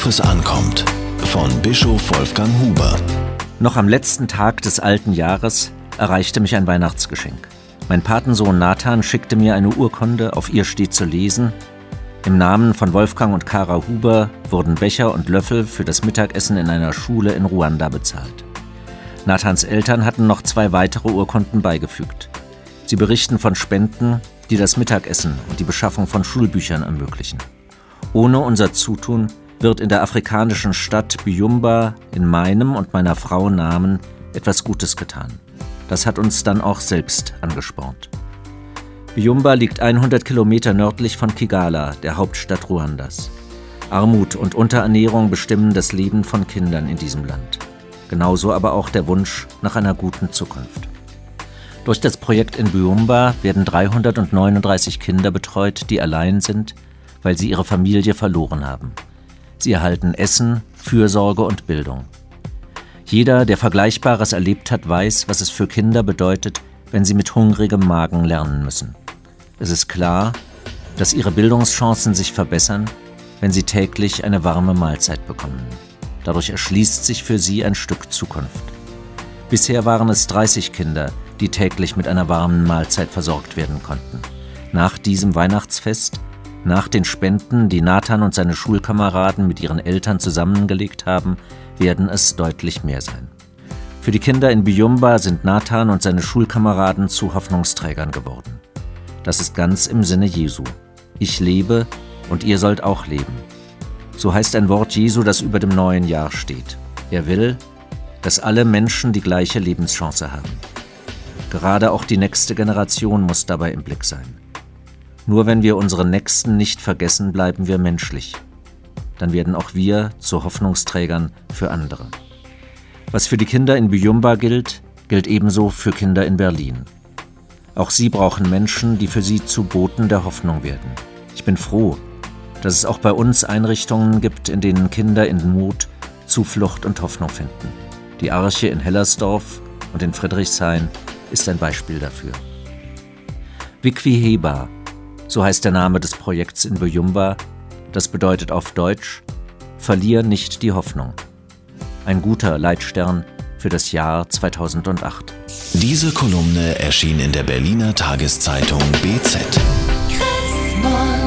Worauf es ankommt. Von Bischof Wolfgang Huber. Noch am letzten Tag des alten Jahres erreichte mich ein Weihnachtsgeschenk. Mein Patensohn Nathan schickte mir eine Urkunde, auf ihr steht zu lesen, im Namen von Wolfgang und Kara Huber wurden Becher und Löffel für das Mittagessen in einer Schule in Ruanda bezahlt. Nathans Eltern hatten noch zwei weitere Urkunden beigefügt. Sie berichten von Spenden, die das Mittagessen und die Beschaffung von Schulbüchern ermöglichen. Ohne unser Zutun wird in der afrikanischen Stadt Byumba in meinem und meiner Frau Namen etwas Gutes getan. Das hat uns dann auch selbst angespornt. Byumba liegt 100 Kilometer nördlich von Kigala, der Hauptstadt Ruandas. Armut und Unterernährung bestimmen das Leben von Kindern in diesem Land. Genauso aber auch der Wunsch nach einer guten Zukunft. Durch das Projekt in Byumba werden 339 Kinder betreut, die allein sind, weil sie ihre Familie verloren haben. Sie erhalten Essen, Fürsorge und Bildung. Jeder, der Vergleichbares erlebt hat, weiß, was es für Kinder bedeutet, wenn sie mit hungrigem Magen lernen müssen. Es ist klar, dass ihre Bildungschancen sich verbessern, wenn sie täglich eine warme Mahlzeit bekommen. Dadurch erschließt sich für sie ein Stück Zukunft. Bisher waren es 30 Kinder, die täglich mit einer warmen Mahlzeit versorgt werden konnten. Nach diesem Weihnachtsfest, nach den Spenden, die Nathan und seine Schulkameraden mit ihren Eltern zusammengelegt haben, werden es deutlich mehr sein. Für die Kinder in Byumba sind Nathan und seine Schulkameraden zu Hoffnungsträgern geworden. Das ist ganz im Sinne Jesu. Ich lebe und ihr sollt auch leben. So heißt ein Wort Jesu, das über dem neuen Jahr steht. Er will, dass alle Menschen die gleiche Lebenschance haben. Gerade auch die nächste Generation muss dabei im Blick sein. Nur wenn wir unsere Nächsten nicht vergessen, bleiben wir menschlich. Dann werden auch wir zu Hoffnungsträgern für andere. Was für die Kinder in Byumba gilt, gilt ebenso für Kinder in Berlin. Auch sie brauchen Menschen, die für sie zu Boten der Hoffnung werden. Ich bin froh, dass es auch bei uns Einrichtungen gibt, in denen Kinder in Mut Zuflucht und Hoffnung finden. Die Arche in Hellersdorf und in Friedrichshain ist ein Beispiel dafür. Wikwi Heba, so heißt der Name des Projekts in Byumba, das bedeutet auf Deutsch, verlier nicht die Hoffnung ein guter Leitstern für das Jahr 2008. Diese Kolumne erschien in der Berliner Tageszeitung BZ. Christmas.